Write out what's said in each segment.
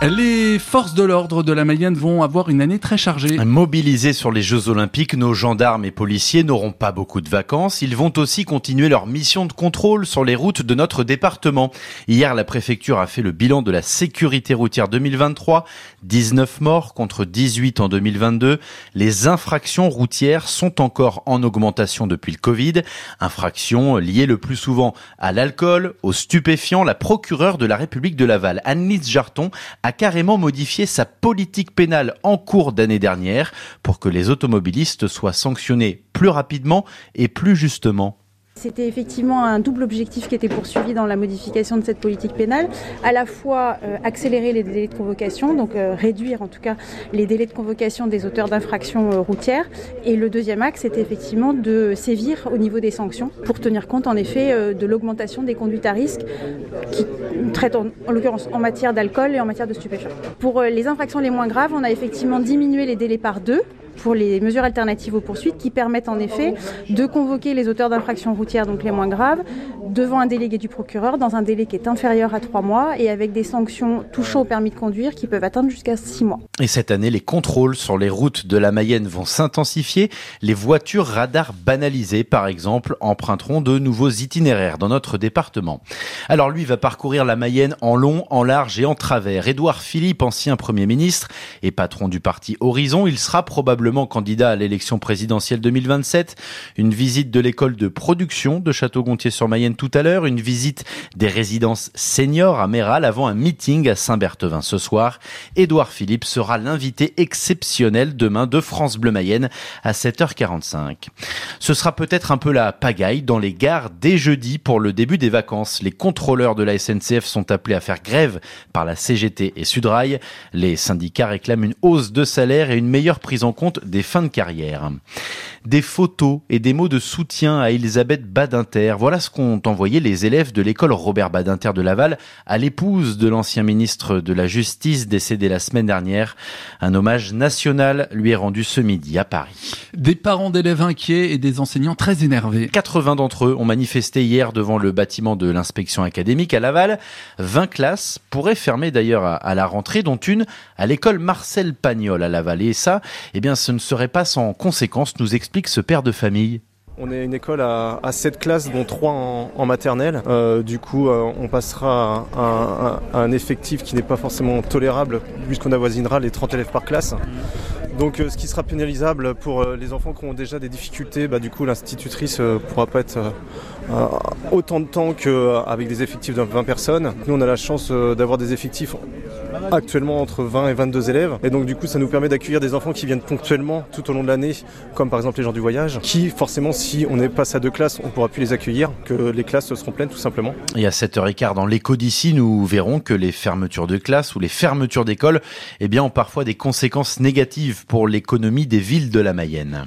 Les forces de l'ordre de la Mayenne vont avoir une année très chargée. Mobilisés sur les Jeux Olympiques, nos gendarmes et policiers n'auront pas beaucoup de vacances. Ils vont aussi continuer leur mission de contrôle sur les routes de notre département. Hier, la préfecture a fait le bilan de la sécurité routière 2023. 19 morts contre 18 en 2022. Les infractions routières sont encore en augmentation depuis le Covid. Infractions liées le plus souvent à l'alcool, aux stupéfiants. La procureure de la République de Laval, Annelise Jarton, a carrément modifié sa politique pénale en cours d'année dernière pour que les automobilistes soient sanctionnés plus rapidement et plus justement. C'était effectivement un double objectif qui était poursuivi dans la modification de cette politique pénale, à la fois euh, accélérer les délais de convocation, donc euh, réduire en tout cas les délais de convocation des auteurs d'infractions euh, routières, et le deuxième axe c'était effectivement de sévir au niveau des sanctions pour tenir compte en effet de l'augmentation des conduites à risque qui traitent en, en l'occurrence en matière d'alcool et en matière de stupéfiants. Pour les infractions les moins graves, on a effectivement diminué les délais par deux pour les mesures alternatives aux poursuites qui permettent en effet de convoquer les auteurs d'infractions routières, donc les moins graves, devant un délégué du procureur dans un délai qui est inférieur à trois mois et avec des sanctions touchant au permis de conduire qui peuvent atteindre jusqu'à six mois. Et cette année, les contrôles sur les routes de la Mayenne vont s'intensifier. Les voitures radars banalisées, par exemple, emprunteront de nouveaux itinéraires dans notre département. Alors lui va parcourir la Mayenne en long, en large et en travers. Édouard Philippe, ancien Premier ministre et patron du parti Horizon, il sera probablement candidat à l'élection présidentielle 2027. Une visite de l'école de production de Château-Gontier-sur-Mayenne tout à l'heure, une visite des résidences seniors à Méral avant un meeting à Saint-Berthevin ce soir. Édouard Philippe sera l'invité exceptionnel demain de France Bleu Mayenne à 7h45. Ce sera peut-être un peu la pagaille dans les gares dès jeudi pour le début des vacances. Les contrôleurs de la SNCF sont appelés à faire grève par la CGT et Sudrail. Les syndicats réclament une hausse de salaire et une meilleure prise en compte des fins de carrière. Des photos et des mots de soutien à Elisabeth Badinter. Voilà ce qu'ont envoyé les élèves de l'école Robert Badinter de Laval à l'épouse de l'ancien ministre de la Justice décédé la semaine dernière. Un hommage national lui est rendu ce midi à Paris. Des parents d'élèves inquiets et des enseignants très énervés. 80 d'entre eux ont manifesté hier devant le bâtiment de l'inspection académique à Laval. 20 classes pourraient fermer d'ailleurs à la rentrée, dont une à l'école Marcel Pagnol à Laval. Et ça, eh bien, ce ne serait pas sans conséquence, nous explique ce père de famille. On est une école à, à 7 classes, dont 3 en, maternelle. Euh, du coup, euh, on passera à, un effectif qui n'est pas forcément tolérable, puisqu'on avoisinera les 30 élèves par classe. Donc euh, ce qui sera pénalisable pour les enfants qui ont déjà des difficultés, bah, du coup l'institutrice ne pourra pas être autant de temps qu'avec des effectifs de 20 personnes. Nous on a la chance d'avoir des effectifs actuellement entre 20 et 22 élèves. Et donc du coup ça nous permet d'accueillir des enfants qui viennent ponctuellement tout au long de l'année, comme par exemple les gens du voyage, qui forcément si on est passé à deux classes, on pourra plus les accueillir, que les classes seront pleines tout simplement. Et à 7h15 dans l'écho d'ici, nous verrons que les fermetures de classes ou les fermetures d'écoles eh bien, ont parfois des conséquences négatives pour l'économie des villes de la Mayenne.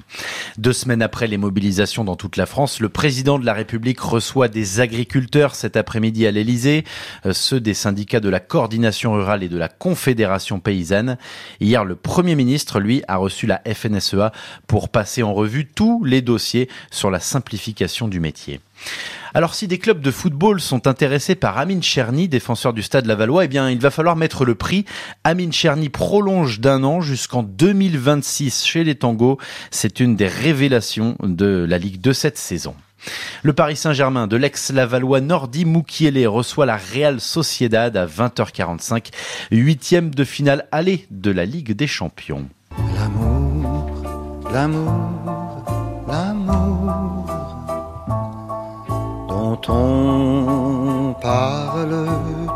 Deux semaines après les mobilisations dans toute la France, le président de la République reçoit des agriculteurs cet après-midi à l'Elysée, ceux des syndicats de la coordination rurale et de la Confédération paysanne. Hier, le Premier ministre, lui, a reçu la FNSEA pour passer en revue tous les dossiers sur la simplification du métier. Alors si des clubs de football sont intéressés par Amine Cherny, défenseur du stade Lavallois, eh bien il va falloir mettre le prix. Amine Cherny prolonge d'un an jusqu'en 2026 chez les Tangos. C'est une des révélations de la Ligue de cette saison. Le Paris Saint-Germain de l'ex-Lavallois Nordi Mukiele reçoit la Real Sociedad à 20h45, huitième de finale aller de la Ligue des Champions. L'amour, l'amour, l'amour dont on parle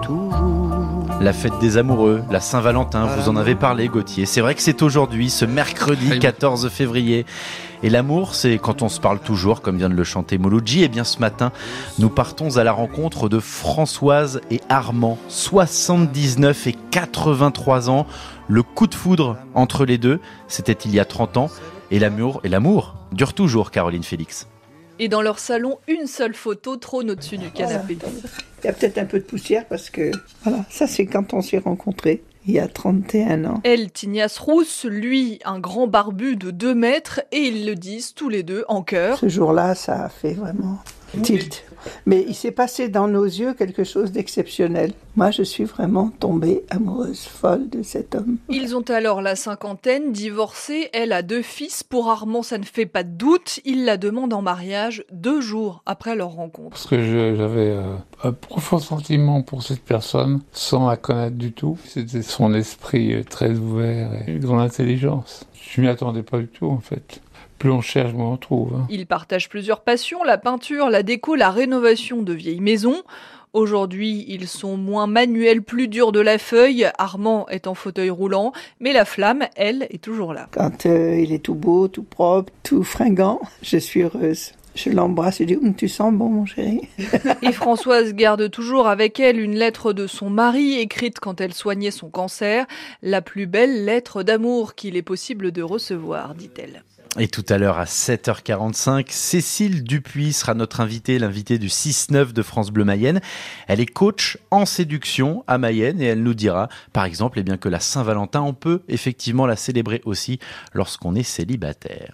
toujours. La fête des amoureux, la Saint-Valentin, vous en avez parlé Gauthier. C'est vrai que c'est aujourd'hui, ce mercredi 14 février. Et l'amour, c'est quand on se parle toujours, comme vient de le chanter Mouloudji. Et bien ce matin, nous partons à la rencontre de Françoise et Armand, 79 et 83 ans. Le coup de foudre entre les deux, c'était il y a 30 ans. Et l'amour, et l'amour dure toujours, Caroline Félix. Et dans leur salon, une seule photo trône au-dessus du canapé. Il y a peut-être un peu de poussière parce que, voilà, ça c'est quand on s'est rencontrés. Il y a 31 ans. Elle, Tignasse Rousse, lui, un grand barbu de 2 mètres, et ils le disent tous les deux en chœur. Ce jour-là, ça a fait vraiment tilt. Mais il s'est passé dans nos yeux quelque chose d'exceptionnel. Moi, je suis vraiment tombée amoureuse, folle de cet homme. Ils ont alors la cinquantaine, divorcés, elle a deux fils. Pour Armand, ça ne fait pas de doute, il la demande en mariage deux jours après leur rencontre. Parce que j'avais euh, un profond sentiment pour cette personne, sans la connaître du tout. C'était son esprit euh, très ouvert et une grande intelligence. Je m'y attendais pas du tout, en fait. Plus on cherche, moins on trouve. hein. Ils partagent plusieurs passions, la peinture, la déco, la rénovation de vieilles maisons. Aujourd'hui, ils sont moins manuels, plus durs de la feuille. Armand est en fauteuil roulant, mais la flamme, elle, est toujours là. Quand euh, il est tout beau, tout propre, tout fringant, je suis heureuse. Je l'embrasse et dis Hum, Tu sens bon, mon chéri Et Françoise garde toujours avec elle une lettre de son mari écrite quand elle soignait son cancer, la plus belle lettre d'amour qu'il est possible de recevoir, dit-elle. Et tout à l'heure à 7h45, Cécile Dupuis sera notre invitée, l'invitée du 6-9 de France Bleu Mayenne. Elle est coach en séduction à Mayenne et elle nous dira, par exemple, eh bien que la Saint-Valentin, on peut effectivement la célébrer aussi lorsqu'on est célibataire.